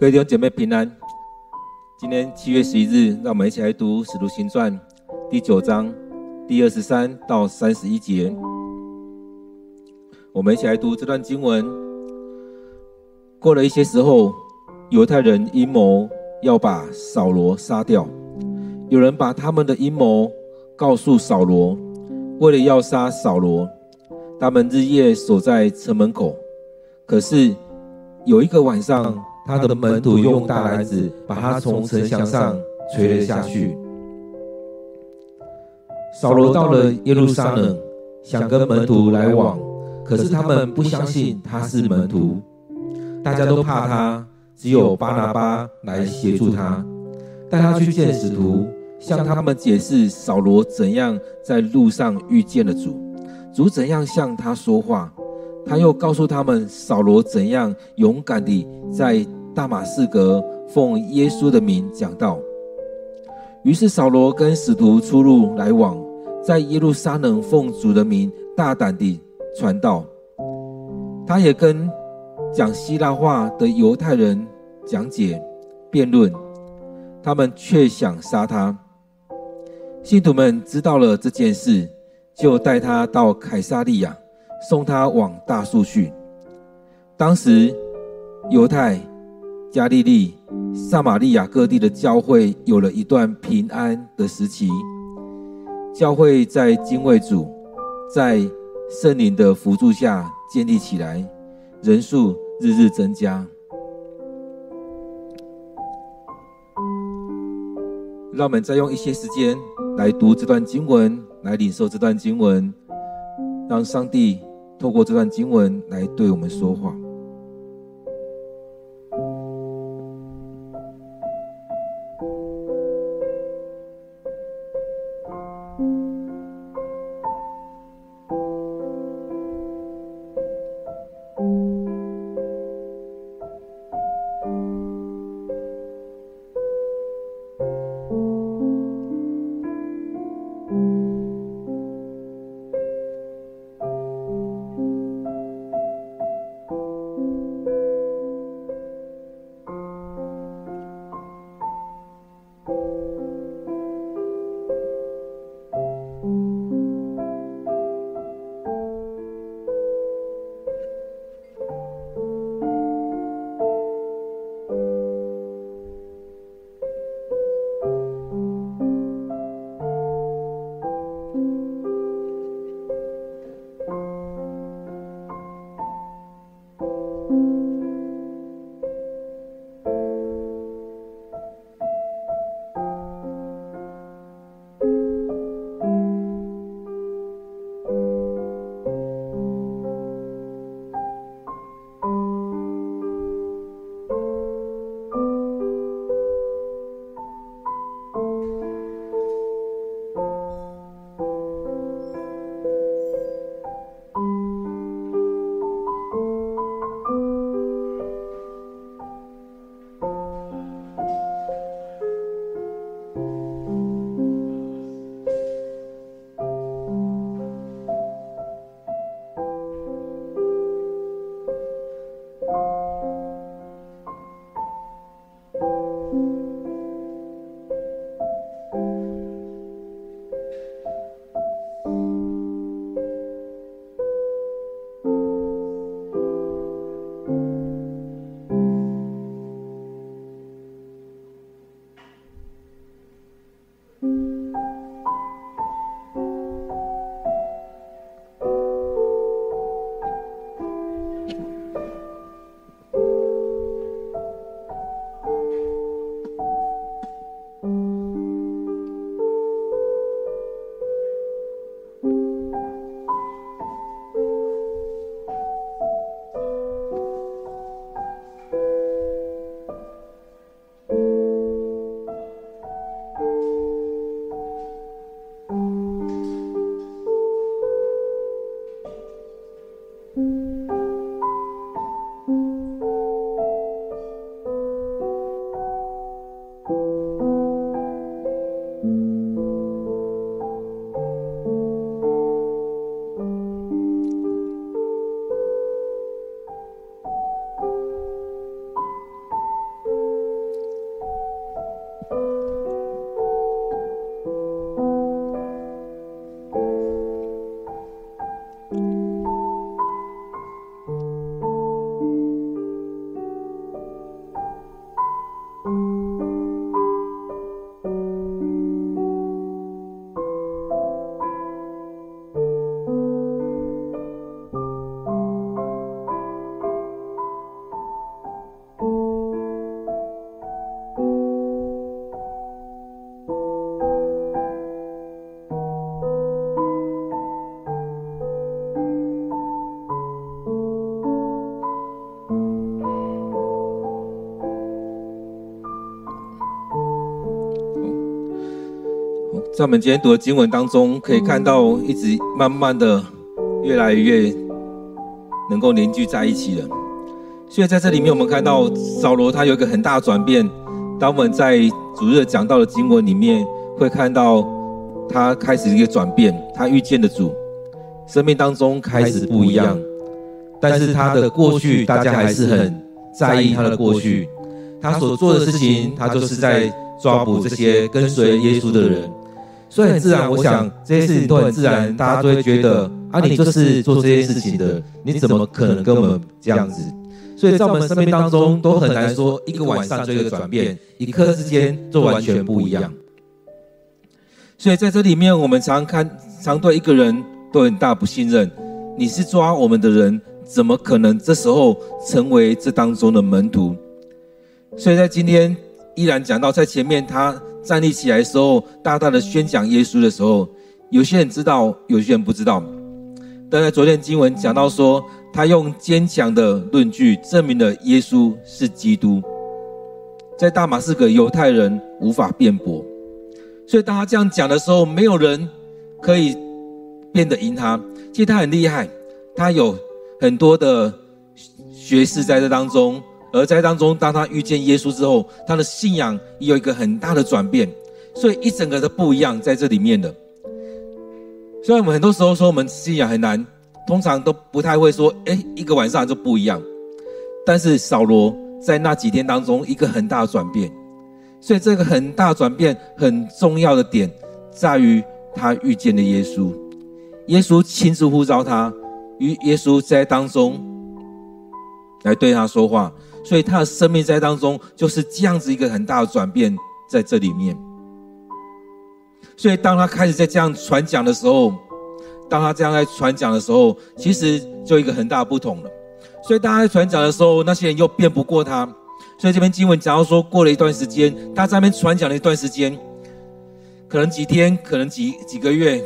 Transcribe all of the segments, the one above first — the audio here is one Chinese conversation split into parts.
各位弟兄姐妹平安。今天七月十一日，让我们一起来读《使徒行传》第九章第二十三到三十一节。我们一起来读这段经文。过了一些时候，犹太人阴谋要把扫罗杀掉。有人把他们的阴谋告诉扫罗，为了要杀扫罗，他们日夜守在城门口。可是有一个晚上，他的门徒用大篮子把他从城墙上垂了下去。扫罗到了耶路撒冷，想跟门徒来往，可是他们不相信他是门徒，大家都怕他，只有巴拿巴来协助他，带他去见使徒，向他们解释扫罗怎样在路上遇见了主，主怎样向他说话。他又告诉他们，扫罗怎样勇敢地在大马士革奉耶稣的名讲道。于是扫罗跟使徒出入来往，在耶路撒冷奉主的名大胆地传道。他也跟讲希腊话的犹太人讲解辩论，他们却想杀他。信徒们知道了这件事，就带他到凯撒利亚。送他往大数去。当时，犹太、加利利、撒玛利亚各地的教会有了一段平安的时期。教会在敬畏主，在圣灵的辅助下建立起来，人数日日增加。让我们再用一些时间来读这段经文，来领受这段经文，让上帝。透过这段经文来对我们说话。在我们今天读的经文当中，可以看到一直慢慢的越来越能够凝聚在一起了。所以在这里面，我们看到扫罗他有一个很大的转变。当我们在主日讲到的经文里面，会看到他开始一个转变，他遇见的主，生命当中开始不一样。但是他的过去，大家还是很在意他的过去。他所做的事情，他就是在抓捕这些跟随耶稣的人。所以很自然，我想这些事情都很自然，大家都会觉得啊，你就是做这些事情的，你怎么可能跟我们这样子？所以在我们生命当中都很难说一个晚上就一个转变，一刻之间就完全不一样。所以在这里面，我们常看，常对一个人都很大不信任。你是抓我们的人，怎么可能这时候成为这当中的门徒？所以在今天依然讲到，在前面他。站立起来的时候，大大的宣讲耶稣的时候，有些人知道，有些人不知道。但在昨天经文讲到说，他用坚强的论据证明了耶稣是基督，在大马士革犹太人无法辩驳，所以当他这样讲的时候，没有人可以辩得赢他。其实他很厉害，他有很多的学士在这当中。而在当中，当他遇见耶稣之后，他的信仰也有一个很大的转变，所以一整个的不一样在这里面的。虽然我们很多时候说我们信仰很难，通常都不太会说，哎，一个晚上就不一样。但是扫罗在那几天当中，一个很大的转变，所以这个很大转变很重要的点在于他遇见了耶稣，耶稣亲自呼召他，与耶稣在当中来对他说话。所以他的生命在当中就是这样子一个很大的转变在这里面。所以当他开始在这样传讲的时候，当他这样在传讲的时候，其实就一个很大的不同了。所以当他在传讲的时候，那些人又辩不过他。所以这篇经文讲到说，过了一段时间，他在那边传讲了一段时间，可能几天，可能几几个月，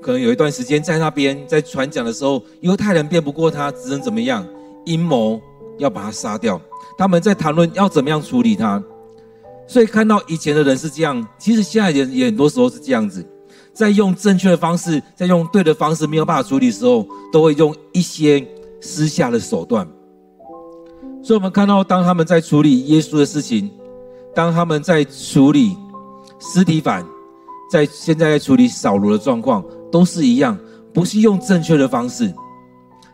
可能有一段时间在那边在传讲的时候，犹太人辩不过他，只能怎么样？阴谋。要把他杀掉，他们在谈论要怎么样处理他，所以看到以前的人是这样，其实现在人也很多时候是这样子，在用正确的方式，在用对的方式没有办法处理的时候，都会用一些私下的手段。所以我们看到，当他们在处理耶稣的事情，当他们在处理尸体反，在现在在处理扫罗的状况，都是一样，不是用正确的方式。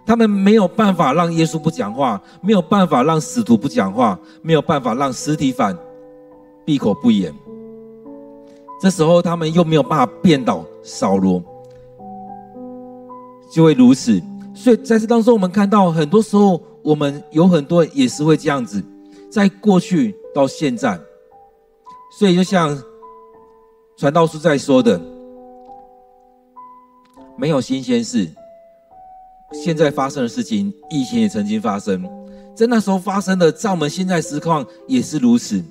他们没有办法让耶稣不讲话，没有办法让使徒不讲话，没有办法让实体反闭口不言。这时候他们又没有办法变倒扫罗，就会如此。所以在这当中，我们看到很多时候，我们有很多也是会这样子，在过去到现在。所以就像传道书在说的，没有新鲜事。现在发生的事情，以前也曾经发生，在那时候发生的，在我们现在实况也是如此。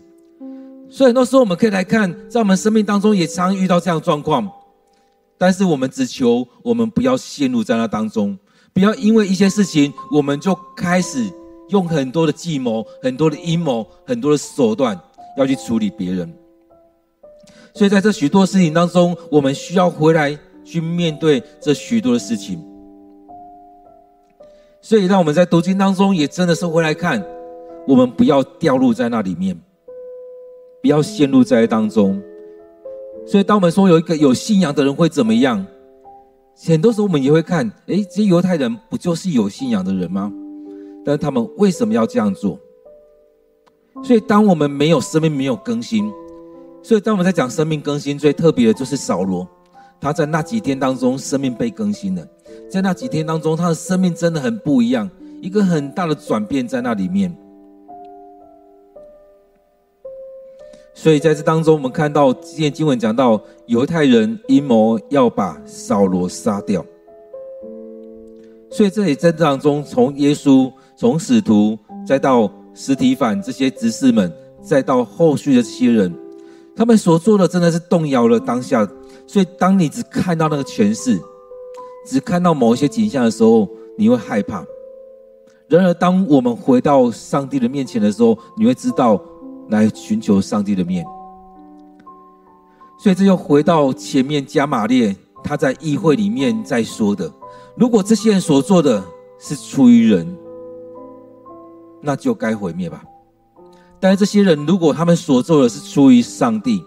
所以很多时候我们可以来看，在我们生命当中也常遇到这样的状况，但是我们只求我们不要陷入在那当中，不要因为一些事情，我们就开始用很多的计谋、很多的阴谋、很多的手段要去处理别人。所以在这许多事情当中，我们需要回来去面对这许多的事情。所以，让我们在读经当中也真的是回来看，我们不要掉入在那里面，不要陷入在当中。所以，当我们说有一个有信仰的人会怎么样，很多时候我们也会看，诶，这些犹太人不就是有信仰的人吗？但是他们为什么要这样做？所以，当我们没有生命，没有更新，所以当我们在讲生命更新，最特别的就是扫罗，他在那几天当中，生命被更新了。在那几天当中，他的生命真的很不一样，一个很大的转变在那里面。所以在这当中，我们看到今天经文讲到犹太人阴谋要把扫罗杀掉。所以这里在这当中，从耶稣、从使徒，再到实体反这些执事们，再到后续的这些人，他们所做的真的是动摇了当下。所以当你只看到那个权势。只看到某一些景象的时候，你会害怕；然而，当我们回到上帝的面前的时候，你会知道来寻求上帝的面。所以这又回到前面加玛列他在议会里面在说的：如果这些人所做的是出于人，那就该毁灭吧。但是这些人如果他们所做的是出于上帝，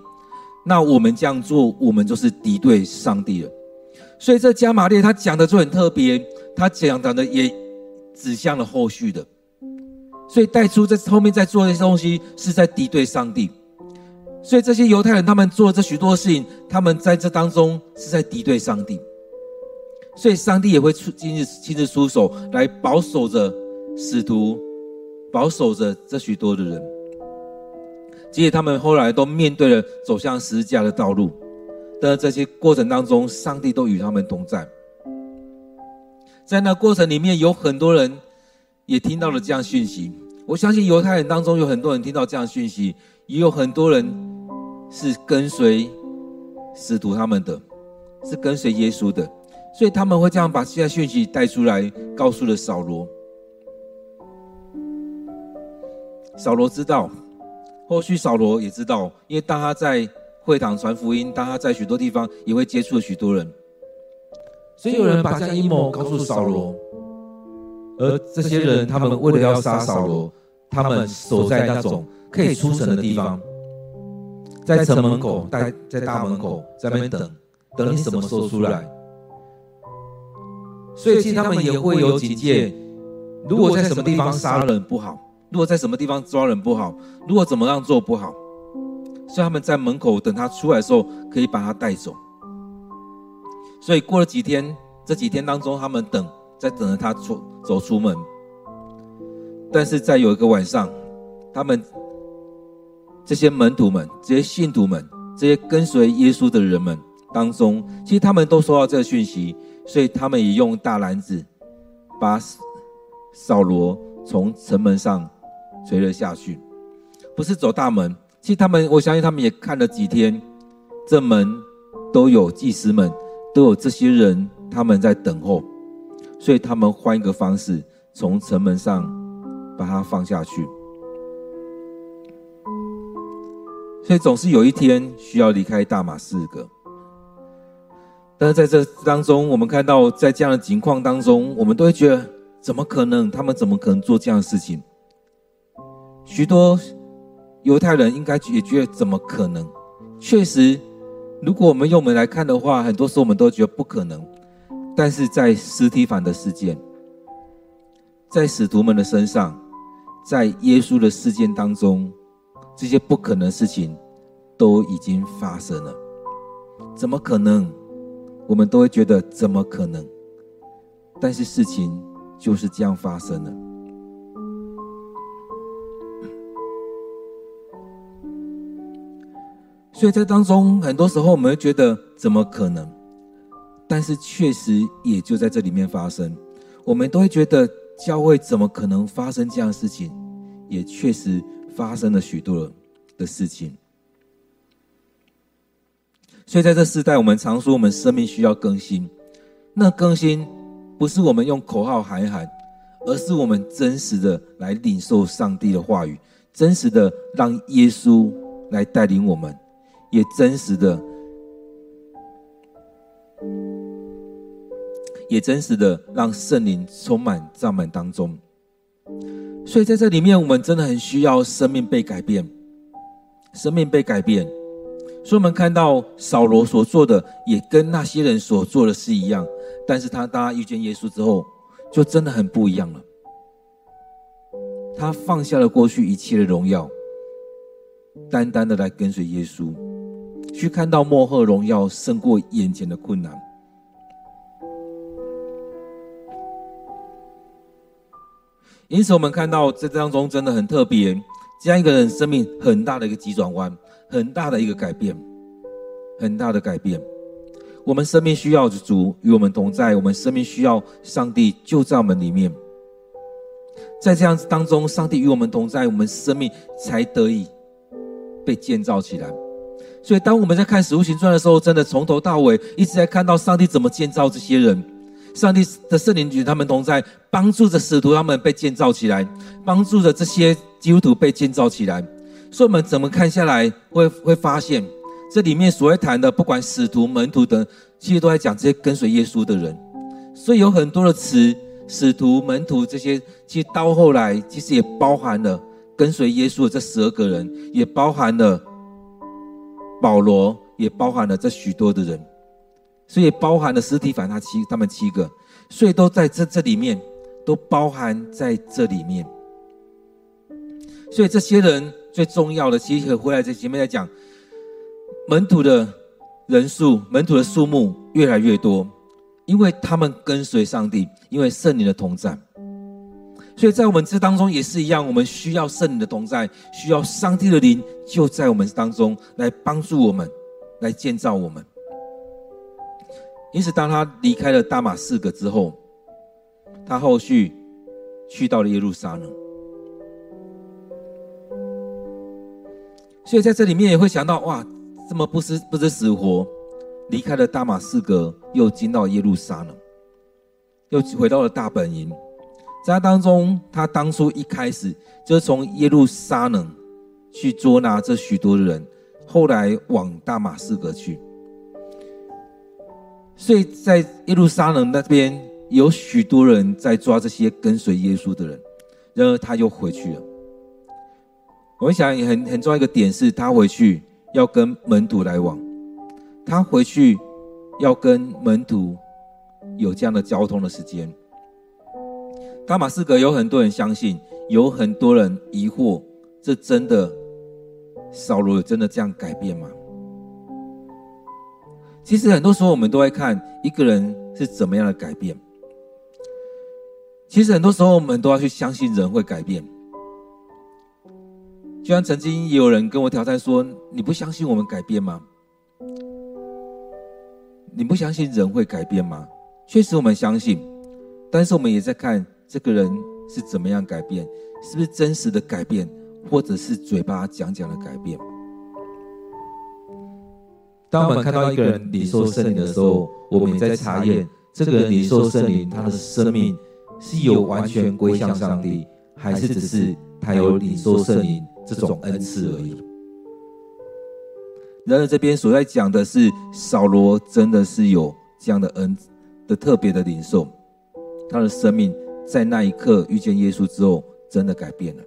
那我们这样做，我们就是敌对上帝了。所以这加玛列他讲的就很特别，他讲讲的也指向了后续的，所以带出在后面在做的这些东西是在敌对上帝。所以这些犹太人他们做这许多事情，他们在这当中是在敌对上帝。所以上帝也会出亲自亲自出手来保守着使徒，保守着这许多的人。即使他们后来都面对了走向十字架的道路。的这些过程当中，上帝都与他们同在。在那过程里面，有很多人也听到了这样讯息。我相信犹太人当中有很多人听到这样讯息，也有很多人是跟随使徒他们的，是跟随耶稣的，所以他们会这样把这些讯息带出来，告诉了扫罗。扫罗知道，后续扫罗也知道，因为当他在。会堂传福音，当他在许多地方也会接触许多人，所以有人把这样阴谋告诉扫罗，而这些人他们为了要杀扫罗，他们守在那种可以出城的地方，在城门口，在在大门口，在那边等，等你什么时候出来。所以其实他们也会有警戒，如果在什么地方杀人不好，如果在什么地方抓人不好，如果怎么样做不好。所以他们在门口等他出来的时候，可以把他带走。所以过了几天，这几天当中，他们等，在等着他出走出门。但是在有一个晚上，他们这些门徒们、这些信徒们、这些跟随耶稣的人们当中，其实他们都收到这个讯息，所以他们也用大篮子把扫罗从城门上垂了下去，不是走大门。其实他们，我相信他们也看了几天，这门都有祭司们，都有这些人，他们在等候，所以他们换一个方式，从城门上把它放下去。所以总是有一天需要离开大马士革，但是在这当中，我们看到在这样的情况当中，我们都会觉得，怎么可能？他们怎么可能做这样的事情？许多。犹太人应该也觉得怎么可能？确实，如果我们用我们来看的话，很多时候我们都觉得不可能。但是在司提反的事件，在使徒们的身上，在耶稣的事件当中，这些不可能的事情都已经发生了。怎么可能？我们都会觉得怎么可能？但是事情就是这样发生了。所以在当中，很多时候我们会觉得怎么可能？但是确实也就在这里面发生。我们都会觉得教会怎么可能发生这样的事情？也确实发生了许多的事情。所以在这时代，我们常说我们生命需要更新。那更新不是我们用口号喊一喊，而是我们真实的来领受上帝的话语，真实的让耶稣来带领我们。也真实的，也真实的让圣灵充满帐满当中。所以在这里面，我们真的很需要生命被改变，生命被改变。所以我们看到扫罗所做的，也跟那些人所做的是一样。但是他当他遇见耶稣之后，就真的很不一样了。他放下了过去一切的荣耀，单单的来跟随耶稣。去看到末后荣耀胜过眼前的困难，因此我们看到这当中真的很特别，这样一个人生命很大的一个急转弯，很大的一个改变，很大的改变。我们生命需要主与我们同在，我们生命需要上帝就在我们里面，在这样子当中，上帝与我们同在，我们生命才得以被建造起来。所以，当我们在看《使徒行传》的时候，真的从头到尾一直在看到上帝怎么建造这些人，上帝的圣灵与他们同在，帮助着使徒他们被建造起来，帮助着这些基督徒被建造起来。所以，我们怎么看下来会会发现，这里面所谓谈的，不管使徒、门徒等，其实都在讲这些跟随耶稣的人。所以有很多的词，使徒、门徒这些，其实到后来，其实也包含了跟随耶稣的这十二个人，也包含了保罗，也包含了这许多的人，所以包含了司提反他七他们七个，所以都在这这里面，都包含在这里面。所以这些人最重要的，其实回来在前面来讲，门徒的人数、门徒的数目越来越多。因为他们跟随上帝，因为圣灵的同在，所以在我们这当中也是一样，我们需要圣灵的同在，需要上帝的灵就在我们当中来帮助我们，来建造我们。因此，当他离开了大马士革之后，他后续去到了耶路撒冷，所以在这里面也会想到，哇，这么不知不知死活。离开了大马士革，又进到耶路撒冷，又回到了大本营。在他当中，他当初一开始就是从耶路撒冷去捉拿这许多的人，后来往大马士革去。所以在耶路撒冷那边有许多人在抓这些跟随耶稣的人，然而他又回去了。我们想很很重要一个点是，他回去要跟门徒来往。他回去要跟门徒有这样的交通的时间。大马士革有很多人相信，有很多人疑惑，这真的扫罗有真的这样改变吗？其实很多时候我们都会看一个人是怎么样的改变。其实很多时候我们都要去相信人会改变。就像曾经也有人跟我挑战说：“你不相信我们改变吗？”你不相信人会改变吗？确实，我们相信，但是我们也在看这个人是怎么样改变，是不是真实的改变，或者是嘴巴讲讲的改变。当我们看到一个人领受圣灵的时候，我们也在查验这个人领受圣灵，他的生命是有完全归向上帝，还是只是他有领受圣灵这种恩赐而已。然而，这边所在讲的是扫罗真的是有这样的恩的特别的领受，他的生命在那一刻遇见耶稣之后，真的改变了。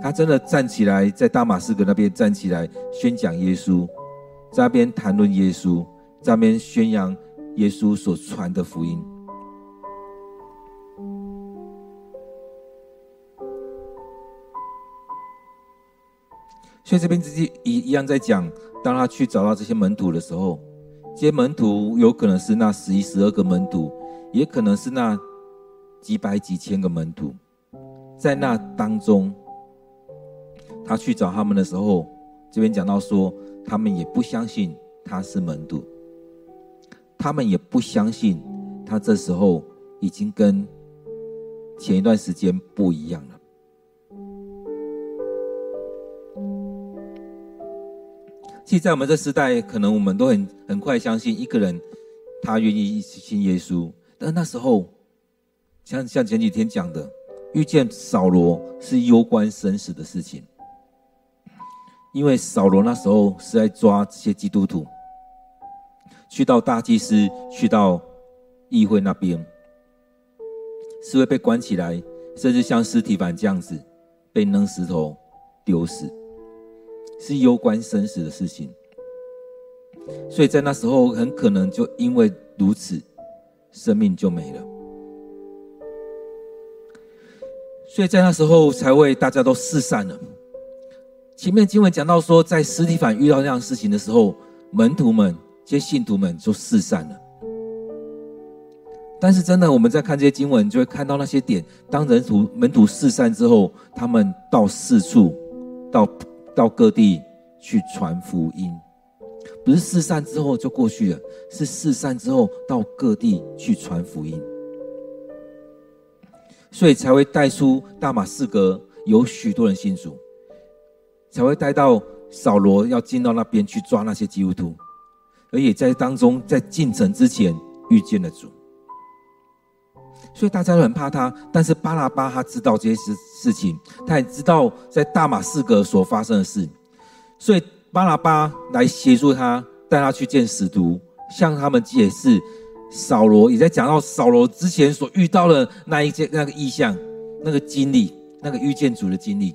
他真的站起来，在大马士革那边站起来宣讲耶稣，在那边谈论耶稣，在那边宣扬耶稣所传的福音。所以这边直接一一样在讲，当他去找到这些门徒的时候，这些门徒有可能是那十一、十二个门徒，也可能是那几百、几千个门徒，在那当中，他去找他们的时候，这边讲到说，他们也不相信他是门徒，他们也不相信他这时候已经跟前一段时间不一样了。其实，在我们这时代，可能我们都很很快相信一个人，他愿意信耶稣。但那时候，像像前几天讲的，遇见扫罗是攸关生死的事情，因为扫罗那时候是在抓这些基督徒，去到大祭司，去到议会那边，是会被关起来，甚至像尸体板这样子，被扔石头丢死。是攸关生死的事情，所以在那时候很可能就因为如此，生命就没了。所以在那时候才会大家都四散了。前面经文讲到说，在司提反遇到这样事情的时候，门徒们、这些信徒们就四散了。但是真的，我们在看这些经文，就会看到那些点。当人徒门徒四散之后，他们到四处，到。到各地去传福音，不是四散之后就过去了，是四散之后到各地去传福音，所以才会带出大马士革有许多人信主，才会带到扫罗要进到那边去抓那些基督徒，而也在当中在进城之前遇见了主，所以大家都很怕他，但是巴拉巴他知道这些事事情，他也知道在大马士革所发生的事，所以巴拉巴来协助他，带他去见使徒，向他们解释扫罗，也在讲到扫罗之前所遇到的那一件那个意象、那个经历、那个遇见主的经历。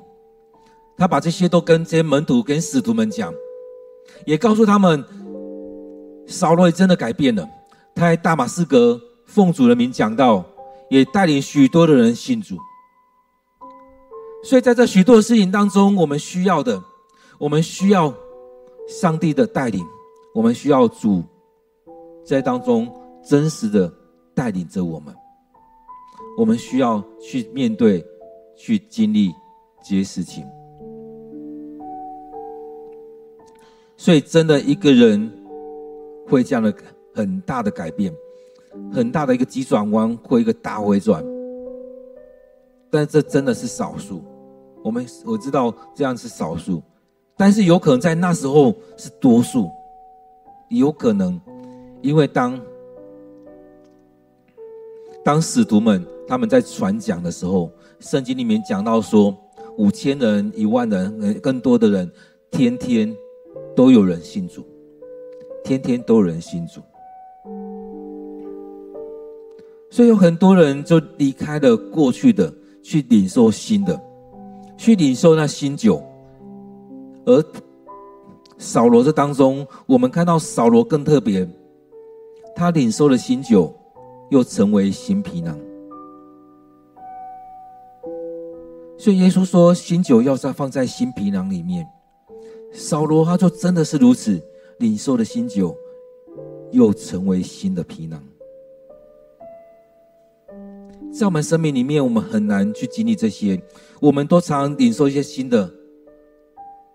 他把这些都跟这些门徒、跟使徒们讲，也告诉他们，扫罗也真的改变了。他在大马士革奉主的名讲道，也带领许多的人信主。所以在这许多的事情当中，我们需要的，我们需要上帝的带领，我们需要主在当中真实的带领着我们。我们需要去面对、去经历这些事情。所以，真的一个人会这样的很大的改变，很大的一个急转弯，或一个大回转。但这真的是少数。我们我知道这样是少数，但是有可能在那时候是多数。有可能，因为当当使徒们他们在传讲的时候，圣经里面讲到说，五千人、一万人、更多的人，天天。都有人信主，天天都有人信主，所以有很多人就离开了过去的，去领受新的，去领受那新酒。而扫罗这当中，我们看到扫罗更特别，他领受了新酒，又成为新皮囊。所以耶稣说，新酒要再放在新皮囊里面。扫罗他就真的是如此，领受了新酒，又成为新的皮囊。在我们生命里面，我们很难去经历这些，我们都常常领受一些新的、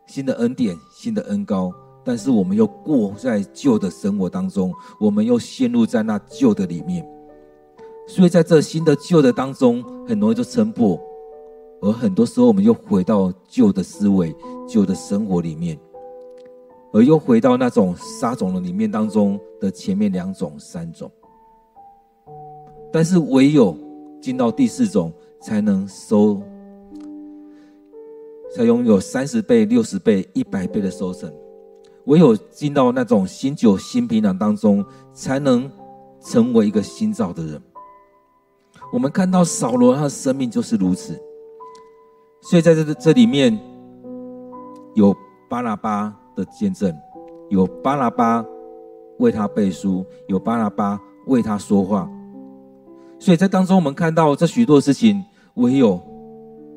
新的恩典、新的恩膏，但是我们又过在旧的生活当中，我们又陷入在那旧的里面，所以在这新的旧的当中，很容易就撑破。而很多时候，我们又回到旧的思维、旧的生活里面，而又回到那种撒种的里面当中的前面两种、三种。但是唯有进到第四种，才能收，才拥有三十倍、六十倍、一百倍的收成。唯有进到那种新酒、新皮囊当中，才能成为一个新造的人。我们看到扫罗他的生命就是如此。所以在这这里面，有巴拉巴的见证，有巴拉巴为他背书，有巴拉巴为他说话。所以在当中，我们看到这许多事情，唯有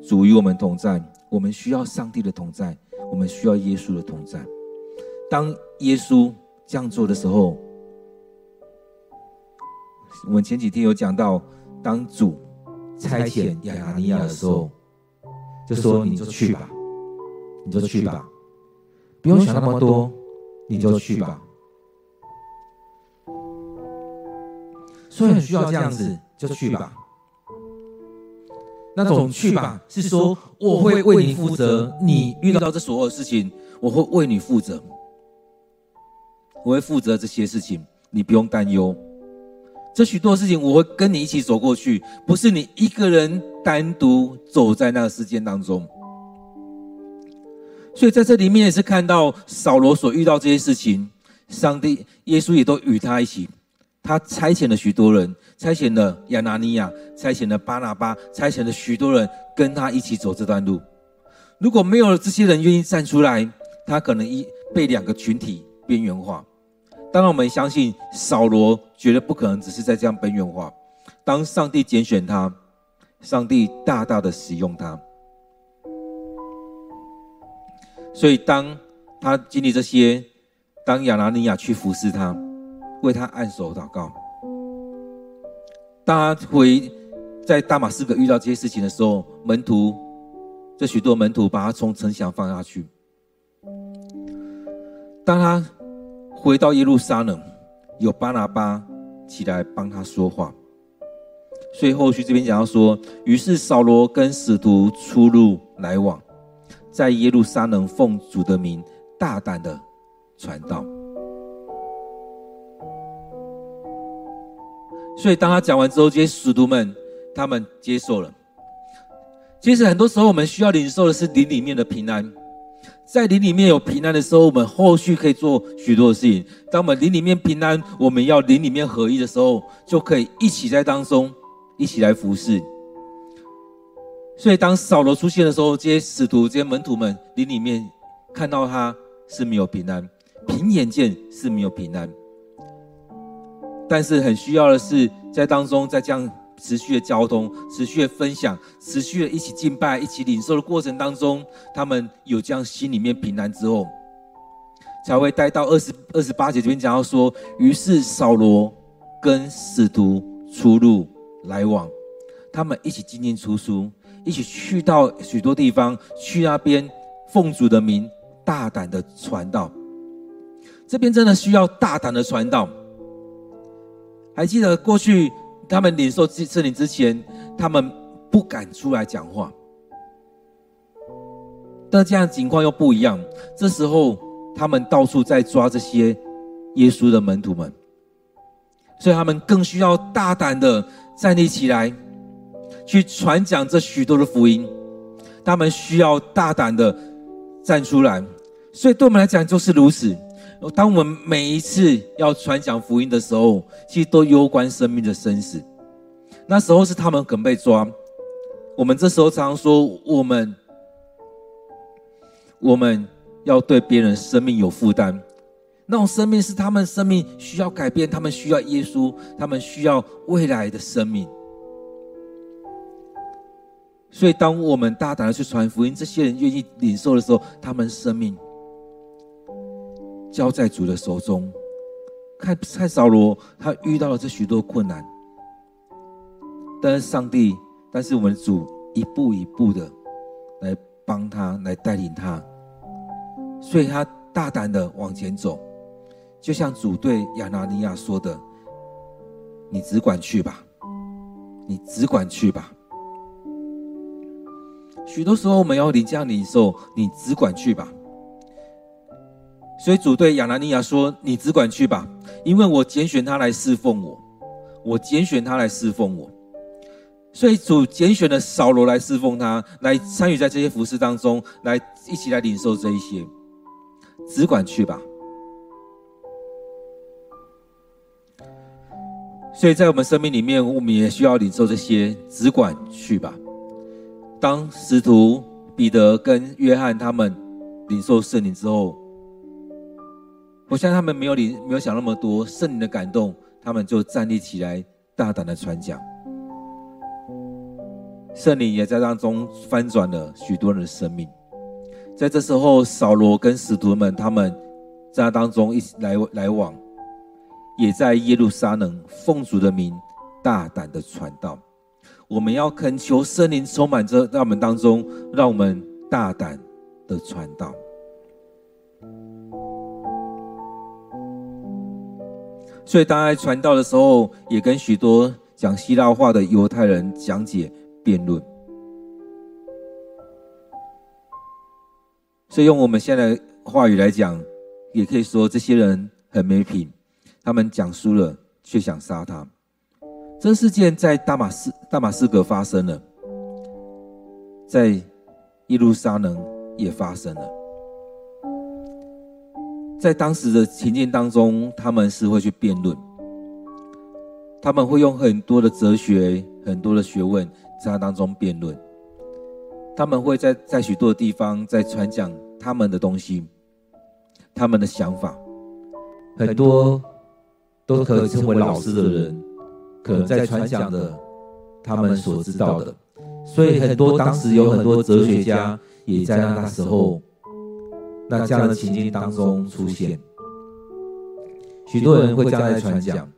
主与我们同在。我们需要上帝的同在，我们需要耶稣的同在。当耶稣这样做的时候，我们前几天有讲到，当主差遣亚拿尼亚的时候。就说你就去吧，你就去吧，不用想那么多，你就去吧。所以很需要这样子，就去吧。那种去吧是说我会为你负责，你遇到这所有的事情，我会为你负责，我会负责这些事情，你不用担忧。这许多事情我会跟你一起走过去，不是你一个人。单独走在那个世界当中，所以在这里面也是看到扫罗所遇到这些事情，上帝、耶稣也都与他一起。他差遣了许多人，差遣了亚拿尼亚，差遣了巴拿巴，差遣了许多人跟他一起走这段路。如果没有了这些人愿意站出来，他可能一被两个群体边缘化。当然，我们相信扫罗绝对不可能只是在这样边缘化。当上帝拣选他。上帝大大的使用他，所以当他经历这些，当亚拿尼亚去服侍他，为他按手祷告，当他回在大马士革遇到这些事情的时候，门徒这许多门徒把他从城墙放下去。当他回到耶路撒冷，有巴拿巴起来帮他说话。所以后续这边讲到说，于是扫罗跟使徒出入来往，在耶路撒冷奉主的名大胆的传道。所以当他讲完之后，这些使徒们他们接受了。其实很多时候我们需要领受的是灵里面的平安，在灵里面有平安的时候，我们后续可以做许多的事情。当我们灵里面平安，我们要灵里面合一的时候，就可以一起在当中一起来服侍。所以，当扫罗出现的时候，这些使徒、这些门徒们灵里面看到他是没有平安，凭眼见是没有平安。但是很需要的是，在当中在这样持续的交通、持续的分享、持续的一起敬拜、一起领受的过程当中，他们有这样心里面平安之后，才会带到二十二十八节这边讲到说，于是扫罗跟使徒出入来往，他们一起进进出出，一起去到许多地方，去那边奉主的名大胆的传道。这边真的需要大胆的传道。还记得过去他们领受圣灵之前，他们不敢出来讲话。但这样情况又不一样，这时候他们到处在抓这些耶稣的门徒们，所以他们更需要大胆的站立起来，去传讲这许多的福音。他们需要大胆的站出来，所以对我们来讲就是如此。当我们每一次要传讲福音的时候，其实都攸关生命的生死。那时候是他们可能被抓，我们这时候常常说，我们我们要对别人生命有负担。那种生命是他们生命需要改变，他们需要耶稣，他们需要未来的生命。所以，当我们大胆的去传福音，这些人愿意领受的时候，他们生命。交在主的手中，看看扫罗，他遇到了这许多困难，但是上帝，但是我们主一步一步的来帮他，来带领他，所以他大胆的往前走，就像主对亚拿尼亚说的：“你只管去吧，你只管去吧。”许多时候我们要领这样领受，你只管去吧。所以主对亚拿尼亚说：“你只管去吧，因为我拣选他来侍奉我，我拣选他来侍奉我。所以主拣选了扫罗来侍奉他，来参与在这些服事当中，来一起来领受这一些。只管去吧。所以在我们生命里面，我们也需要领受这些。只管去吧。当使徒彼得跟约翰他们领受圣灵之后。”我相信他们没有理，没有想那么多，圣灵的感动，他们就站立起来，大胆的传讲。圣灵也在当中翻转了许多人的生命。在这时候，扫罗跟使徒们他们在当中一起来来往，也在耶路撒冷奉主的名大胆的传道。我们要恳求圣灵充满着让我们当中，让我们大胆的传道。所以，当在传道的时候，也跟许多讲希腊话的犹太人讲解辩论。所以，用我们现在话语来讲，也可以说这些人很没品。他们讲输了，却想杀他。这事件在大马士大马士革发生了，在耶路撒冷也发生了。在当时的情境当中，他们是会去辩论，他们会用很多的哲学、很多的学问在当中辩论，他们会在在许多的地方在传讲他们的东西，他们的想法，很多都可以称为老师的人，可能在传讲的他们所知道的，所以很多当时有很多哲学家也在那时候。那这样的情境当中出现，许多人会这样来传讲，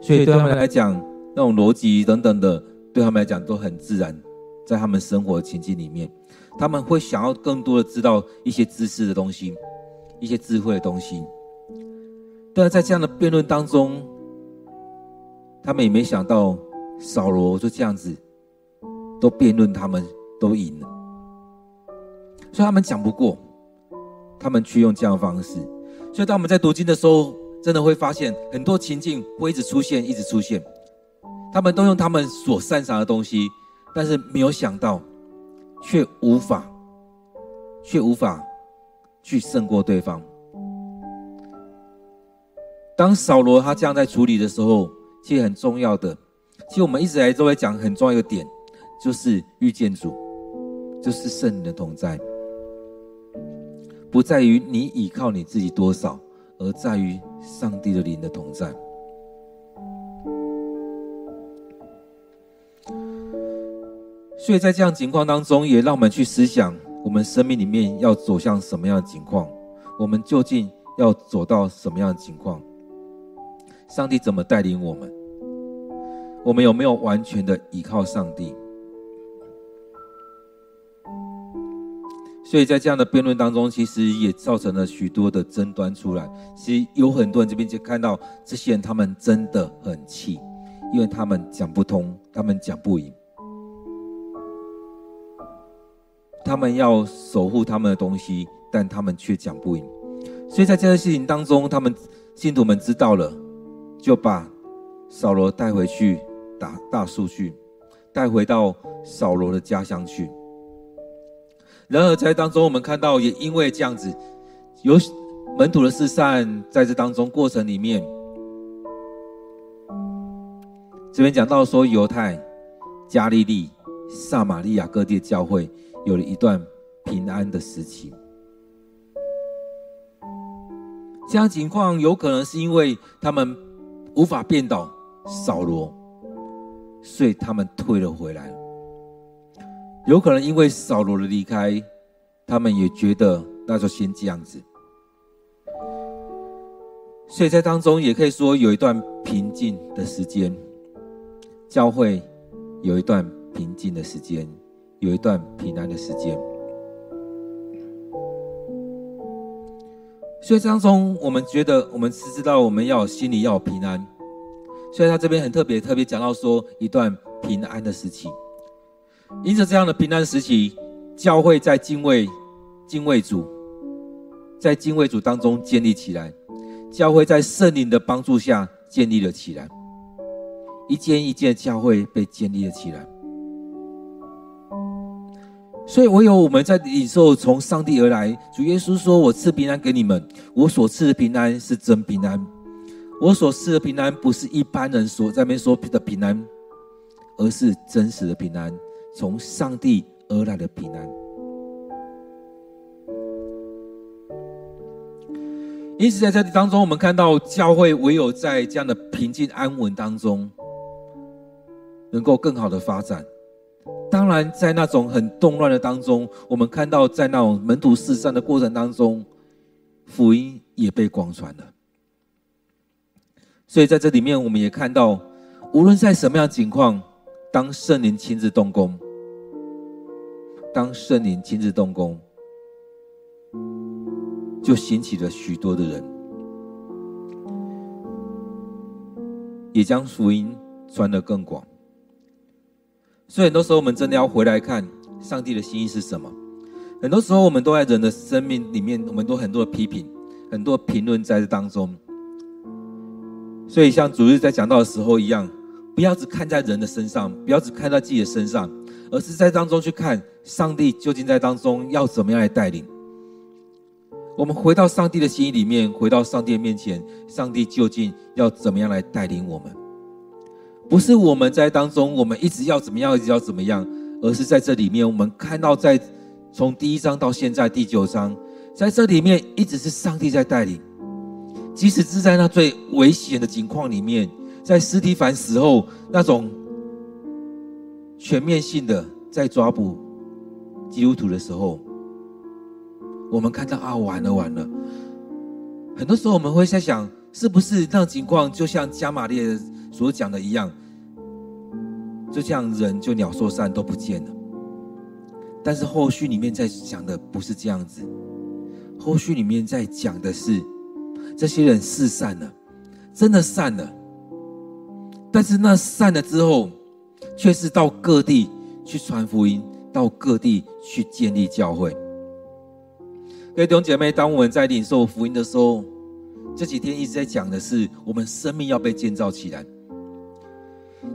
所以对他们来讲，那种逻辑等等的，对他们来讲都很自然，在他们生活的情境里面，他们会想要更多的知道一些知识的东西，一些智慧的东西。但是在这样的辩论当中，他们也没想到扫罗就这样子，都辩论他们都赢了，所以他们讲不过。他们去用这样的方式，所以当我们在读经的时候，真的会发现很多情境会一直出现，一直出现。他们都用他们所擅长的东西，但是没有想到，却无法，却无法去胜过对方。当扫罗他这样在处理的时候，其实很重要的，其实我们一直来都会讲很重要一个点，就是遇见主，就是圣灵的同在，不在于你依靠你自己多少，而在于上帝的灵的同在。所以在这样情况当中，也让我们去思想，我们生命里面要走向什么样的情况？我们究竟要走到什么样的情况？上帝怎么带领我们？我们有没有完全的依靠上帝？所以在这样的辩论当中，其实也造成了许多的争端出来。其实有很多人这边就看到这些人，他们真的很气，因为他们讲不通，他们讲不赢。他们要守护他们的东西，但他们却讲不赢，所以在这件事情当中，他们信徒们知道了，就把扫罗带回去打大数去，带回到扫罗的家乡去。然而在当中，我们看到也因为这样子，有门徒的四散，在这当中过程里面，这边讲到说，犹太、加利利、撒玛利亚各地的教会。有了一段平安的时期，这样情况有可能是因为他们无法变倒扫罗，所以他们退了回来。有可能因为扫罗的离开，他们也觉得那就先这样子。所以在当中也可以说有一段平静的时间，教会有一段平静的时间。有一段平安的时间，所以当中我们觉得，我们是知道我们要心里要平安。所以他这边很特别，特别讲到说一段平安的事情。因着这样的平安时期，教会在敬畏、敬畏主，在敬畏主当中建立起来，教会在圣灵的帮助下建立了起来，一间一间教会被建立了起来。所以，唯有我们在领受从上帝而来。主耶稣说：“我赐平安给你们，我所赐的平安是真平安。我所赐的平安不是一般人所在那边说的平安，而是真实的平安，从上帝而来的平安。”因此，在这当中，我们看到教会唯有在这样的平静安稳当中，能够更好的发展。当然，在那种很动乱的当中，我们看到在那种门徒四散的过程当中，福音也被广传了。所以在这里面，我们也看到，无论在什么样的情况，当圣灵亲自动工，当圣灵亲自动工，就兴起了许多的人，也将福音传得更广。所以很多时候，我们真的要回来看上帝的心意是什么。很多时候，我们都在人的生命里面，我们都很多的批评，很多评论在这当中。所以，像主日在讲到的时候一样，不要只看在人的身上，不要只看在自己的身上，而是在当中去看上帝究竟在当中要怎么样来带领。我们回到上帝的心意里面，回到上帝的面前，上帝究竟要怎么样来带领我们？不是我们在当中，我们一直要怎么样，一直要怎么样，而是在这里面，我们看到在从第一章到现在第九章，在这里面一直是上帝在带领，即使是在那最危险的境况里面，在斯提凡死后那种全面性的在抓捕基督徒的时候，我们看到啊，完了完了，很多时候我们会在想，是不是那情况就像加玛列所讲的一样？就像，人就鸟兽散都不见了。但是后续里面在讲的不是这样子，后续里面在讲的是，这些人四散了，真的散了。但是那散了之后，却是到各地去传福音，到各地去建立教会。各位弟兄姐妹，当我们在领受福音的时候，这几天一直在讲的是，我们生命要被建造起来。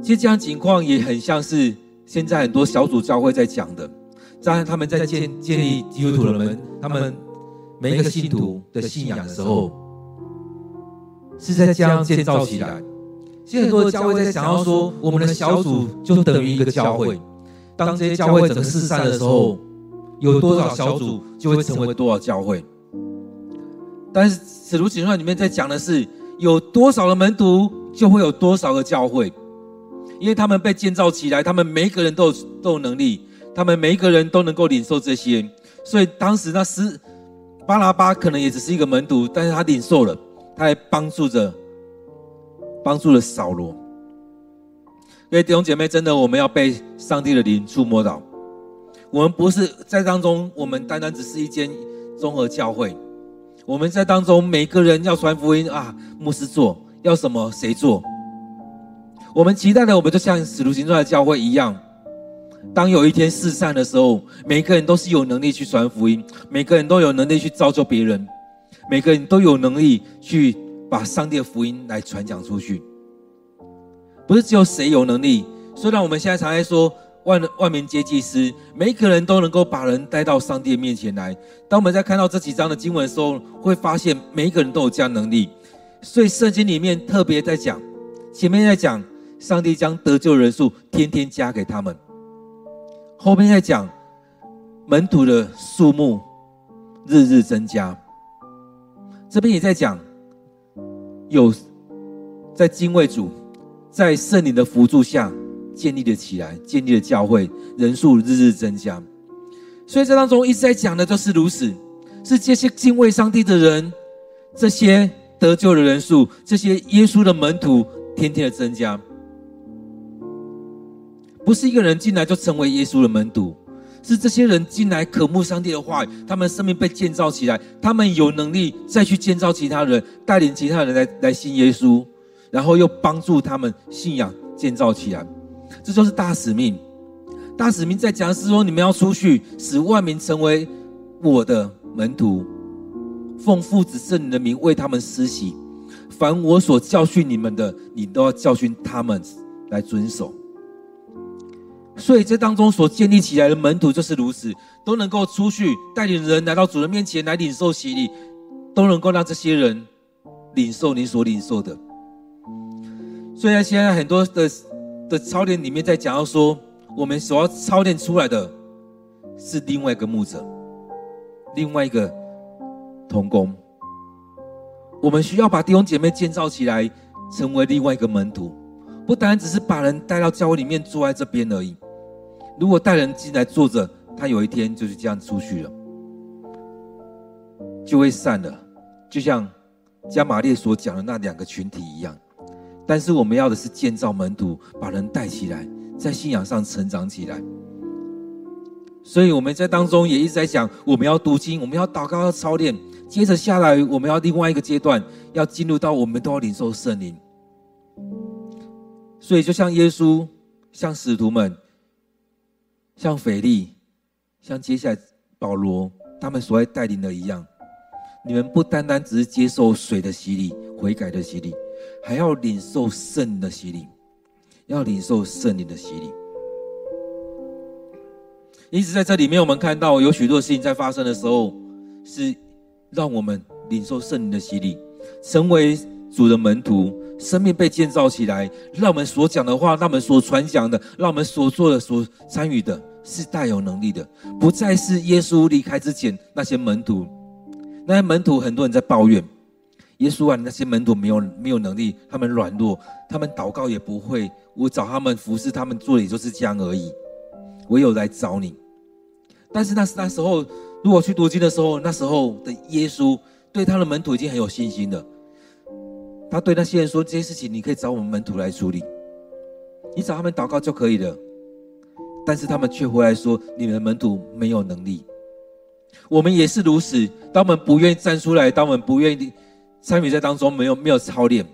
其实这样情况也很像是现在很多小组教会在讲的，当然他们在建建立基督徒的门，他们每一个信徒的信仰的时候，是在这样建造起来。现在很多的教会在想要说，我们的小组就等于一个教会。当这些教会整个四散的时候，有多少小组就会成为多少教会。但是《使徒行传》里面在讲的是，有多少的门徒，就会有多少个教会，因为他们被建造起来，他们每一个人都有都有能力，他们每一个人都能够领受这些。所以当时那十巴拉巴可能也只是一个门徒，但是他领受了，他还帮助着帮助了扫罗。所以弟兄姐妹，真的我们要被上帝的灵触摸到。我们不是在当中，我们单单只是一间综合教会。我们在当中，每个人要传福音啊，牧师做，要什么谁做。我们期待的，我们就像使徒行传的教会一样。当有一天四散的时候，每个人都是有能力去传福音，每个人都有能力去造就别人，每个人都有能力去把上帝的福音来传讲出去。不是只有谁有能力。虽然我们现在常在说万万民皆祭司，每一个人都能够把人带到上帝的面前来。当我们在看到这几章的经文的时候，会发现每一个人都有这样能力。所以圣经里面特别在讲，前面在讲上帝将得救人数天天加给他们，后面在讲门徒的数目日日增加。这边也在讲有在敬畏主。在圣灵的辅助下建立了起来，建立了教会，人数日日增加。所以这当中一直在讲的就是如此，是这些敬畏上帝的人，这些得救的人数，这些耶稣的门徒天天的增加。不是一个人进来就成为耶稣的门徒，是这些人进来渴慕上帝的话语，他们生命被建造起来，他们有能力再去建造其他人，带领其他人来来信耶稣。然后又帮助他们信仰建造起来，这就是大使命。大使命在讲的是说，你们要出去，使万民成为我的门徒，奉父子圣灵的名为他们施洗。凡我所教训你们的，你都要教训他们来遵守。所以这当中所建立起来的门徒就是如此，都能够出去带领人来到主人面前来领受洗礼，都能够让这些人领受你所领受的。虽然现在很多的的操练里面在讲到说，我们所要操练出来的是另外一个牧者，另外一个同工。我们需要把弟兄姐妹建造起来，成为另外一个门徒，不单只是把人带到教会里面坐在这边而已。如果带人进来坐着，他有一天就是这样出去了，就会散了，就像加玛列所讲的那两个群体一样。但是我们要的是建造门徒，把人带起来，在信仰上成长起来。所以我们在当中也一直在讲，我们要读经，我们要祷告，要操练。接着下来，我们要另外一个阶段，要进入到我们都要领受圣灵。所以就像耶稣、像使徒们、像腓利、像接下来保罗他们所在带领的一样，你们不单单只是接受水的洗礼、悔改的洗礼。还要领受圣的洗礼，要领受圣灵的洗礼。因此，在这里面，我们看到有许多事情在发生的时候，是让我们领受圣灵的洗礼，成为主的门徒，生命被建造起来，让我们所讲的话，让我们所传讲的，让我们所做的、所参与的，是带有能力的，不再是耶稣离开之前那些门徒。那些门徒，很多人在抱怨。耶稣啊，那些门徒没有没有能力，他们软弱，他们祷告也不会。我找他们服侍，他们做的也就是这样而已。唯有来找你。但是那那时候，如果去读经的时候，那时候的耶稣对他的门徒已经很有信心了。他对那些人说：“这些事情你可以找我们门徒来处理，你找他们祷告就可以了。”但是他们却回来说：“你们的门徒没有能力。”我们也是如此。当我们不愿意站出来，当我们不愿意。参与在当中没有没有操练，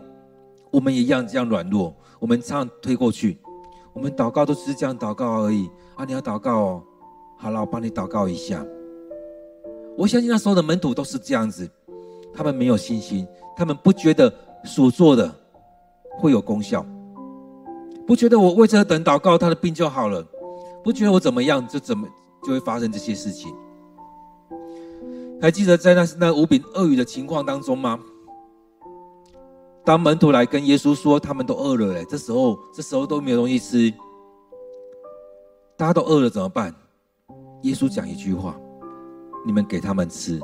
我们也一样这样软弱。我们这样推过去，我们祷告都只是这样祷告而已啊！你要祷告哦，好了，我帮你祷告一下。我相信那时候的门徒都是这样子，他们没有信心，他们不觉得所做的会有功效，不觉得我为这等祷告，他的病就好了，不觉得我怎么样就怎么就会发生这些事情。还记得在那那五饼二鱼的情况当中吗？当门徒来跟耶稣说他们都饿了嘞，这时候这时候都没有东西吃，大家都饿了怎么办？耶稣讲一句话：“你们给他们吃。”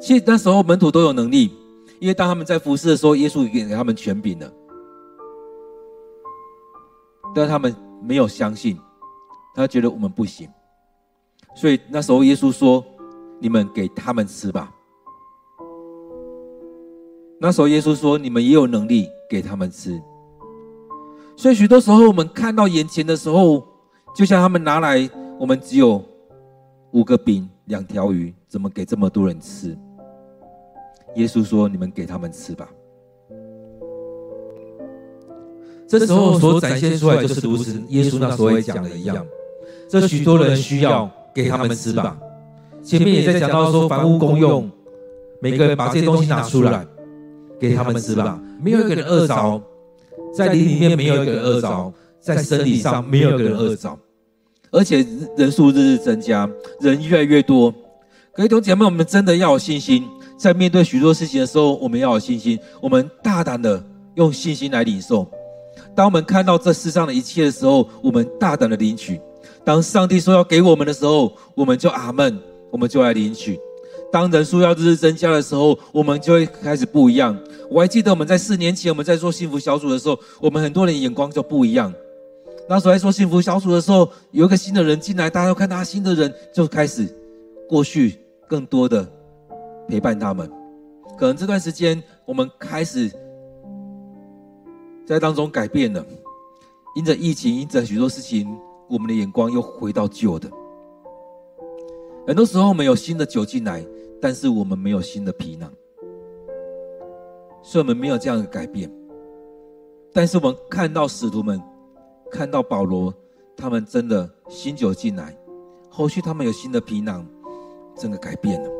其实那时候门徒都有能力，因为当他们在服侍的时候，耶稣已经给他们权柄了，但他们没有相信，他觉得我们不行，所以那时候耶稣说：“你们给他们吃吧。”那时候耶稣说：“你们也有能力给他们吃。”所以许多时候我们看到眼前的时候，就像他们拿来，我们只有五个饼、两条鱼，怎么给这么多人吃？耶稣说：“你们给他们吃吧。”这时候所展现出来就是如此，耶稣那时候也讲的一样，这许多人需要给他们吃吧。前面也在讲到说，凡物公用，每个人把这些东西拿出来。给他们吃吧，没有一个人饿着，在灵里面没有一个人饿着，在身体上没有一个人饿着，而且人数日日增加，人越来越多。各位弟兄姐妹，我们真的要有信心，在面对许多事情的时候，我们要有信心，我们大胆的用信心来领受。当我们看到这世上的一切的时候，我们大胆的领取。当上帝说要给我们的时候，我们就阿门，我们就来领取。当人数要日日增加的时候，我们就会开始不一样。我还记得我们在四年前我们在做幸福小组的时候，我们很多人眼光就不一样。那时候在做幸福小组的时候，有一个新的人进来，大家都看他新的人，就开始过去更多的陪伴他们。可能这段时间我们开始在当中改变了，因着疫情，因着许多事情，我们的眼光又回到旧的。很多时候我们有新的酒进来。但是我们没有新的皮囊，所以我们没有这样的改变。但是我们看到使徒们，看到保罗，他们真的新酒进来，后续他们有新的皮囊，真的改变了。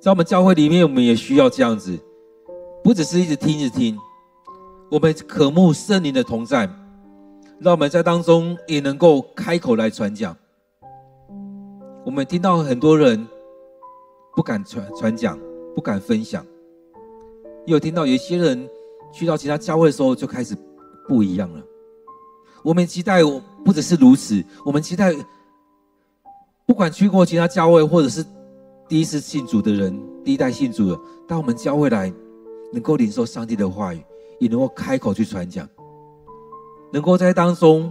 在我们教会里面，我们也需要这样子，不只是一直听一直听，我们渴慕圣灵的同在，让我们在当中也能够开口来传讲。我们听到很多人。不敢传传讲，不敢分享。又听到有些人去到其他教会的时候，就开始不一样了。我们期待不只是如此，我们期待不管去过其他教会，或者是第一次信主的人，第一代信主的，到我们教会来，能够领受上帝的话语，也能够开口去传讲，能够在当中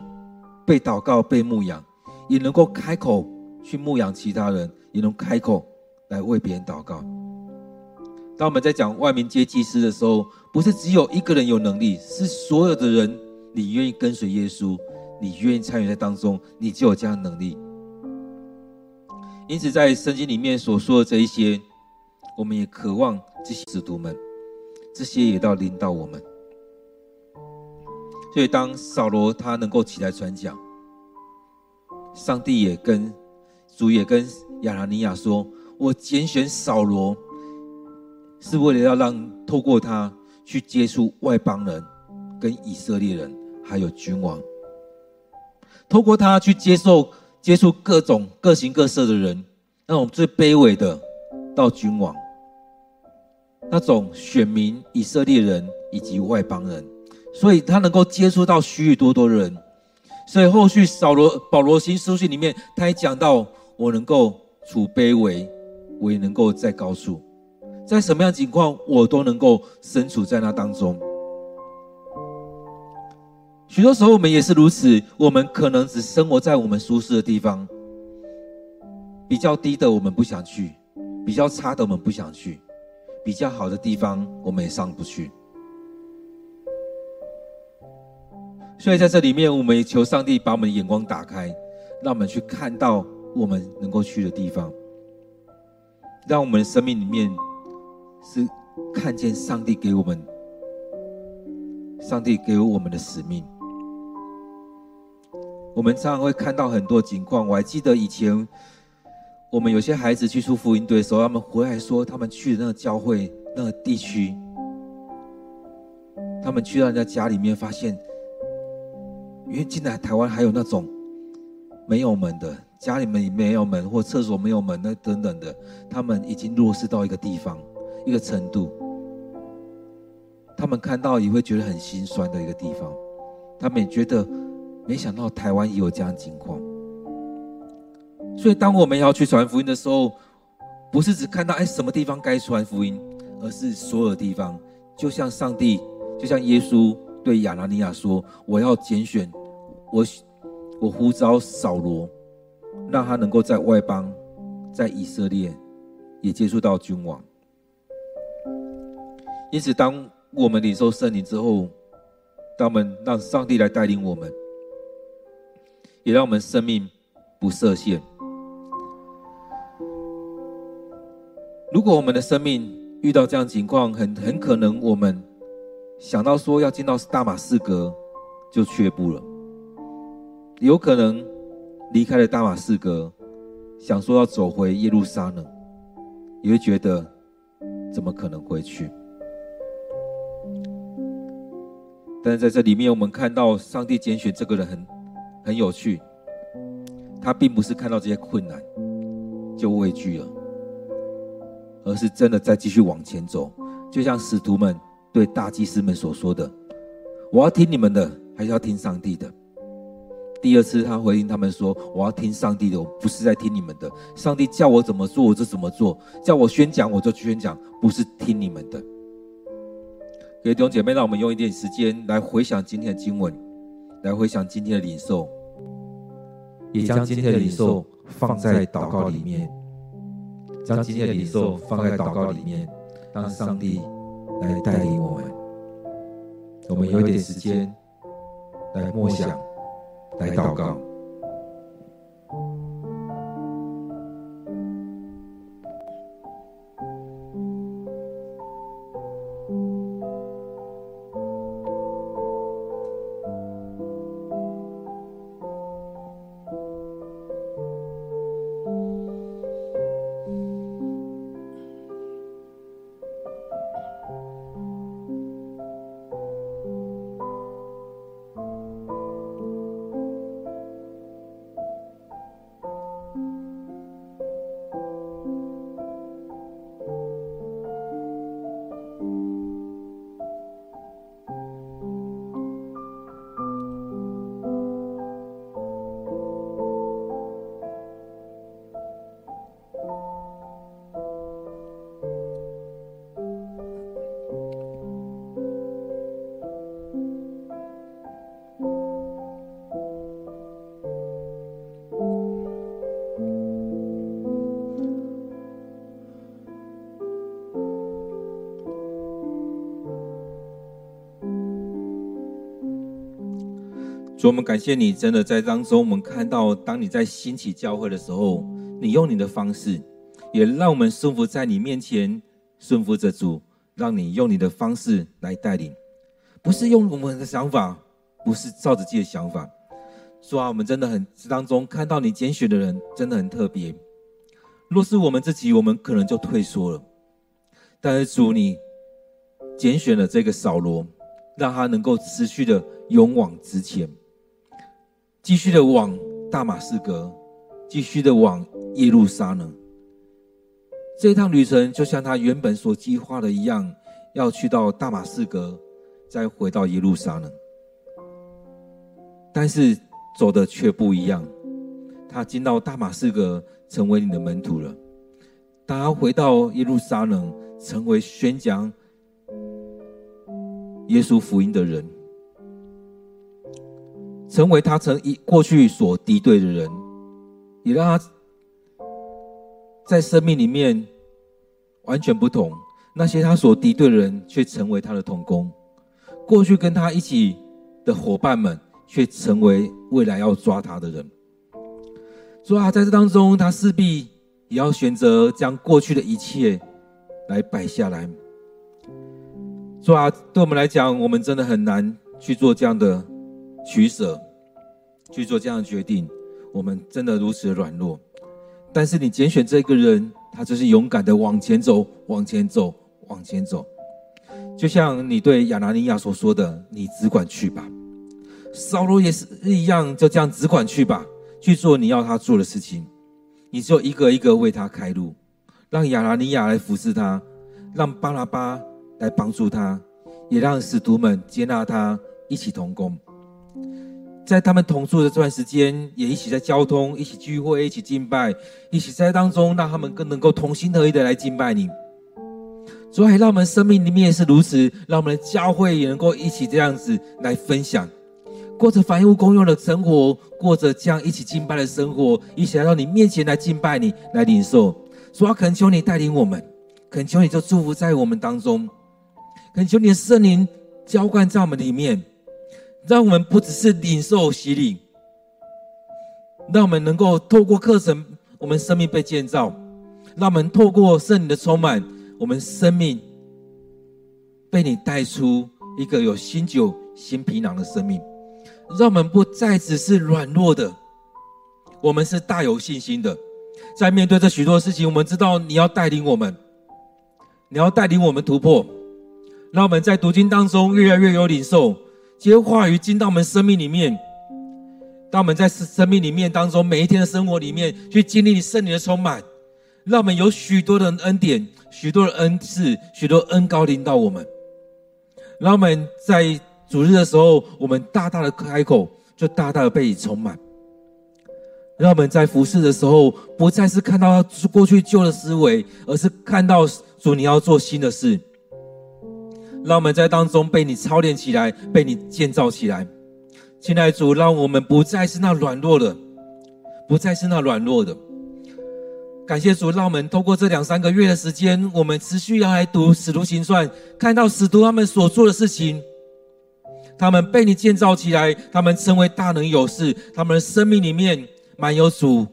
被祷告、被牧养，也能够开口去牧养其他人，也能开口。来为别人祷告。当我们在讲万民皆祭司的时候，不是只有一个人有能力，是所有的人，你愿意跟随耶稣，你愿意参与在当中，你就有这样的能力。因此，在圣经里面所说的这一些，我们也渴望这些使徒们，这些也都要领导我们。所以，当扫罗他能够起来传讲，上帝也跟主也跟亚拿尼亚说。我拣选扫罗，是为了要让透过他去接触外邦人、跟以色列人，还有君王。透过他去接受、接触各种各形各色的人，那种最卑微的到君王，那种选民以色列人以及外邦人，所以他能够接触到许许多多的人。所以后续扫罗保罗新书信里面，他也讲到，我能够处卑微。我也能够在高处，在什么样情况，我都能够身处在那当中。许多时候，我们也是如此。我们可能只生活在我们舒适的地方，比较低的我们不想去，比较差的我们不想去，比较好的地方我们也上不去。所以在这里面，我们也求上帝把我们的眼光打开，让我们去看到我们能够去的地方。让我们的生命里面是看见上帝给我们，上帝给我们的使命。我们常常会看到很多情况。我还记得以前我们有些孩子去出福音队的时候，他们回来说，他们去的那个教会那个地区，他们去到人家家里面，发现，因为进来台湾还有那种没有门的家里面没有门或厕所没有门，那等等的，他们已经弱势到一个地方、一个程度，他们看到也会觉得很心酸的一个地方。他们也觉得，没想到台湾也有这样的情况。所以，当我们要去传福音的时候，不是只看到哎什么地方该传福音，而是所有地方，就像上帝，就像耶稣对亚拿尼亚说：“我要拣选我，我呼召扫罗，让他能够在外邦，在以色列也接触到君王。”因此，当我们领受圣灵之后，当我们让上帝来带领我们，也让我们生命不设限。如果我们的生命遇到这样情况，很很可能我们想到说要进到大马士革就却步了，有可能离开了大马士革，想说要走回耶路撒冷，也会觉得怎么可能回去？但是在这里面，我们看到上帝拣选这个人很很有趣，他并不是看到这些困难就畏惧了。而是真的在继续往前走，就像使徒们对大祭司们所说的：“我要听你们的，还是要听上帝的？”第二次他回应他们说：“我要听上帝的，我不是在听你们的。上帝叫我怎么做，我就怎么做；叫我宣讲，我就宣讲，不是听你们的。”各位弟兄姐妹，让我们用一点时间来回想今天的经文，来回想今天的领受，也将今天的领受放在祷告里面。将今天的领受放在祷告里面，让上帝来带领我们。我们有点时间来默想，来祷告。主，我们感谢你，真的在当中，我们看到，当你在兴起教会的时候，你用你的方式，也让我们顺服在你面前，顺服着主，让你用你的方式来带领，不是用我们的想法，不是照着自己的想法。主啊，我们真的很当中看到你拣选的人真的很特别。若是我们自己，我们可能就退缩了。但是主，你拣选了这个扫罗，让他能够持续的勇往直前。继续的往大马士革，继续的往耶路撒冷。这一趟旅程就像他原本所计划的一样，要去到大马士革，再回到耶路撒冷。但是走的却不一样，他进到大马士革，成为你的门徒了。他回到耶路撒冷，成为宣讲耶稣福音的人。成为他曾一过去所敌对的人，也让他在生命里面完全不同。那些他所敌对的人，却成为他的同工；过去跟他一起的伙伴们，却成为未来要抓他的人。所以啊，在这当中，他势必也要选择将过去的一切来摆下来。所以啊，对我们来讲，我们真的很难去做这样的。取舍，去做这样的决定，我们真的如此的软弱。但是你拣选这个人，他就是勇敢的往前走，往前走，往前走。就像你对亚拿尼亚所说的：“你只管去吧。”扫罗也是一样，就这样只管去吧。去做你要他做的事情。你就一个一个为他开路，让亚拿尼亚来服侍他，让巴拉巴来帮助他，也让使徒们接纳他，一起同工。在他们同住的这段时间，也一起在交通，一起聚会，一起敬拜，一起在当中，让他们更能够同心合一的来敬拜你。主啊，让我们生命里面也是如此，让我们的教会也能够一起这样子来分享，过着凡物公用的生活，过着这样一起敬拜的生活，一起来到你面前来敬拜你，来领受。主啊，恳求你带领我们，恳求你就祝福在我们当中，恳求你的圣灵浇灌在我们里面。让我们不只是领受洗礼，让我们能够透过课程，我们生命被建造；让我们透过圣灵的充满，我们生命被你带出一个有新酒、新皮囊的生命。让我们不再只是软弱的，我们是大有信心的。在面对这许多事情，我们知道你要带领我们，你要带领我们突破。让我们在读经当中越来越有领受。这些话语进到我们生命里面，当我们在生生命里面当中，每一天的生活里面去经历你圣灵的充满，让我们有许多的恩典、许多的恩赐、许多恩膏临到我们。让我们在主日的时候，我们大大的开口，就大大的被你充满。让我们在服侍的时候，不再是看到过去旧的思维，而是看到主你要做新的事。让我们在当中被你操练起来，被你建造起来。亲爱的主，让我们不再是那软弱的，不再是那软弱的。感谢主，让我们透过这两三个月的时间，我们持续要来读使徒行传，看到使徒他们所做的事情，他们被你建造起来，他们成为大能有事，他们的生命里面满有主，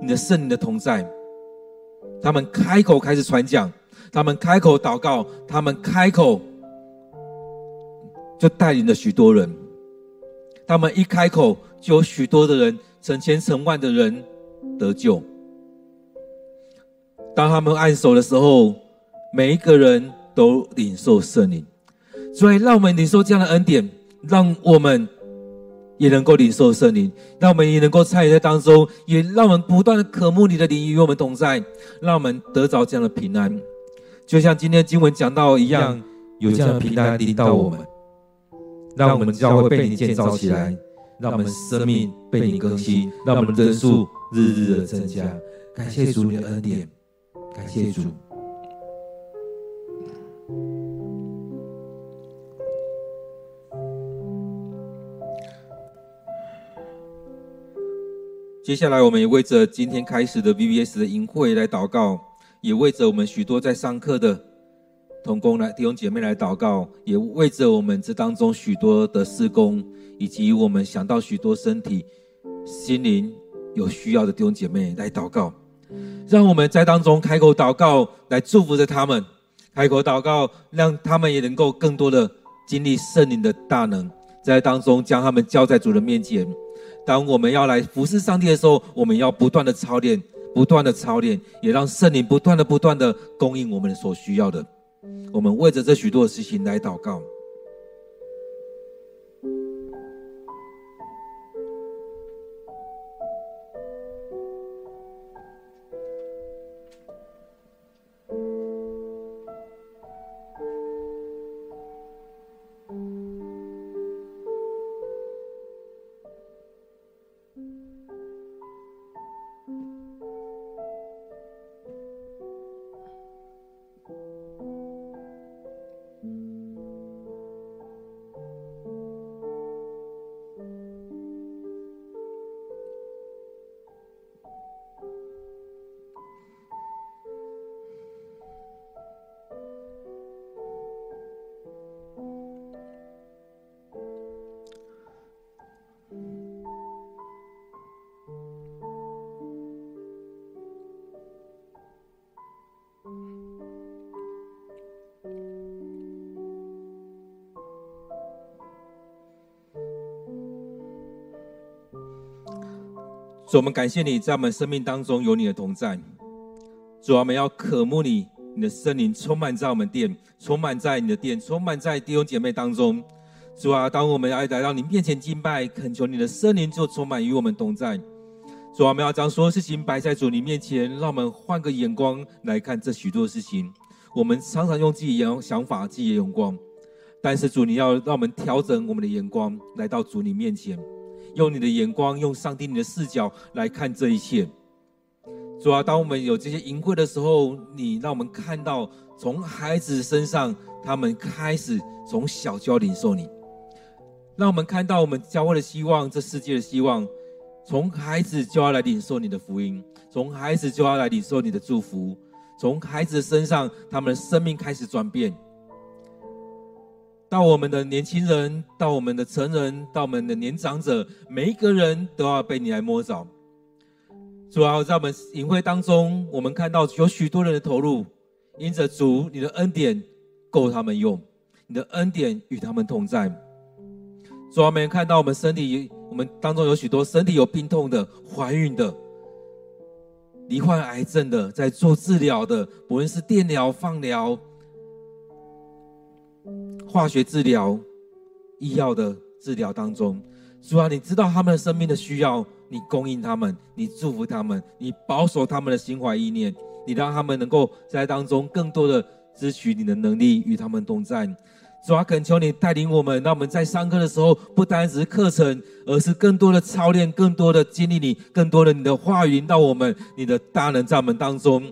你的圣灵的同在，他们开口开始传讲。他们开口祷告，他们开口就带领了许多人。他们一开口，就有许多的人，成千成万的人得救。当他们按手的时候，每一个人都领受圣灵。所以，让我们领受这样的恩典，让我们也能够领受圣灵，让我们也能够参与在当中，也让我们不断的渴慕你的灵与我们同在，让我们得着这样的平安。就像今天经文讲到一样，有这样的平安临到我们，让我们教会被你建造起来，让我们生命被你更新，让我们人数日日的增加。感谢主你的恩典，感谢主。接下来，我们也为着今天开始的 VBS 的营会来祷告。也为着我们许多在上课的同工来弟兄姐妹来祷告，也为着我们这当中许多的事工，以及我们想到许多身体、心灵有需要的弟兄姐妹来祷告，让我们在当中开口祷告，来祝福着他们，开口祷告，让他们也能够更多的经历圣灵的大能，在当中将他们交在主的面前。当我们要来服侍上帝的时候，我们要不断的操练。不断的操练，也让圣灵不断的、不断的供应我们所需要的。我们为着这许多的事情来祷告。主，我们感谢你在我们生命当中有你的同在。主，我们要渴慕你，你的圣灵充满在我们殿，充满在你的殿，充满在弟兄姐妹当中。主啊，当我们要来到你面前敬拜，恳求你的圣灵就充满与我们同在。主啊，我们要将所有事情摆在主你面前，让我们换个眼光来看这许多事情。我们常常用自己的想法、自己的眼光，但是主，你要让我们调整我们的眼光，来到主你面前，用你的眼光，用上帝你的视角来看这一切。主啊，当我们有这些淫秽的时候，你让我们看到从孩子身上，他们开始从小就要领受你。让我们看到我们教会的希望，这世界的希望，从孩子就要来领受你的福音，从孩子就要来领受你的祝福，从孩子身上，他们的生命开始转变。到我们的年轻人，到我们的成人，到我们的年长者，每一个人都要被你来摸着。主啊，在我们营会当中，我们看到有许多人的投入，因着主你的恩典够他们用，你的恩典与他们同在。主啊，我们看到我们身体，我们当中有许多身体有病痛的、怀孕的、罹患癌症的，在做治疗的，不论是电疗、放疗、化学治疗、医药的治疗当中。主啊，你知道他们的生命的需要，你供应他们，你祝福他们，你保守他们的心怀意念，你让他们能够在当中更多的支取你的能力与他们同在。主啊，恳求你带领我们，让我们在上课的时候，不单只是课程，而是更多的操练，更多的经历你，更多的你的话语引导我们，你的大能在我们当中。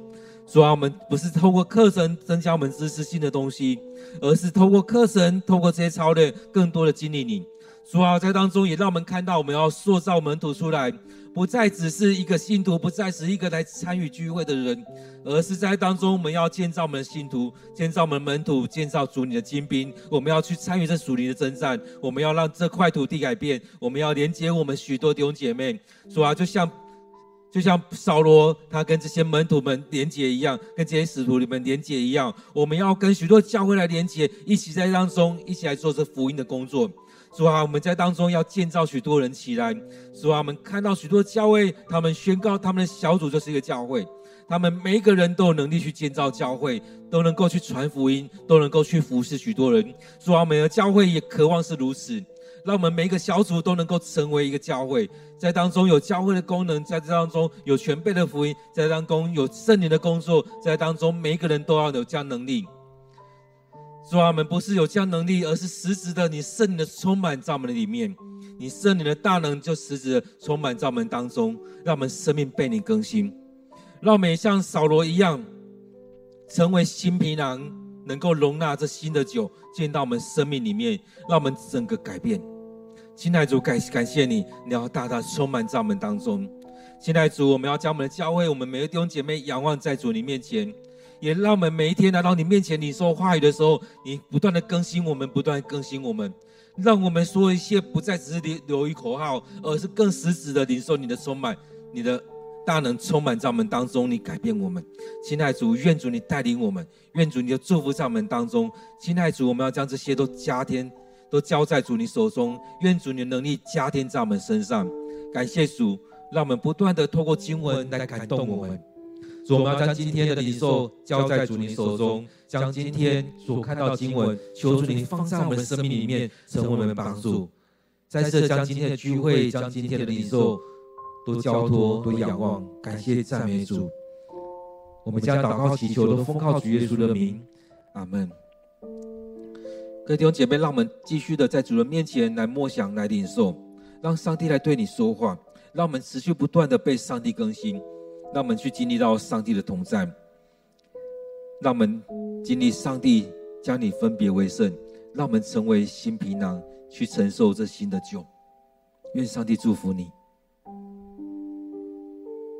主啊，我们不是透过课程增加我们知识性的东西，而是透过课程，透过这些操练，更多的经历你。主啊，在当中也让我们看到，我们要塑造门徒出来。不再只是一个信徒，不再是一个来参与聚会的人，而是在当中我们要建造我们的信徒，建造我们门徒，建造主你的精兵。我们要去参与这属灵的征战，我们要让这块土地改变，我们要连接我们许多弟兄姐妹。主啊，就像就像扫罗他跟这些门徒们连接一样，跟这些使徒你们连接一样，我们要跟许多教会来连接，一起在当中一起来做这福音的工作。主啊，我们在当中要建造许多人起来。主啊，我们看到许多教会，他们宣告他们的小组就是一个教会，他们每一个人都有能力去建造教会，都能够去传福音，都能够去服侍许多人。主啊，每个教会也渴望是如此，让我们每一个小组都能够成为一个教会，在当中有教会的功能，在这当中有全备的福音，在当中有圣灵的工作，在当中每一个人都要有这样能力。主啊，我们不是有这样能力，而是实质的，你圣灵的充满在我们的里面，你圣灵的大能就实质的充满在我们当中，让我们生命被你更新，让我们也像扫罗一样，成为新皮囊，能够容纳这新的酒进到我们生命里面，让我们整个改变。亲爱的主，感感谢你，你要大大充满在我们当中。亲爱的主，我们要将我们的教会，我们每个弟兄姐妹仰望在主你面前。也让我们每一天来到你面前，你说话语的时候，你不断的更新我们，不断更新我们，让我们说一些不再只是流流于口号，而是更实质的领受你的充满，你的大能充满在我们当中，你改变我们。亲爱主，愿主你带领我们，愿主你的祝福在我们当中。亲爱主，我们要将这些都加添，都交在主你手中。愿主你的能力加添在我们身上。感谢主，让我们不断的透过经文来感动我们。主，我们要将今天的领受交在主你手中，将今天所看到经文，求主你放在我们生命里面，成为我们的帮助。在这将今天的聚会，将今天的领受都交托，都仰望，感谢赞美主。我们将祷告祈求都奉靠主耶稣的名，阿门。各位弟兄姐妹，让我们继续的在主人面前来默想、来领受，让上帝来对你说话，让我们持续不断的被上帝更新。让我们去经历到上帝的同在，让我们经历上帝将你分别为圣，让我们成为新皮囊，去承受这新的旧。愿上帝祝福你。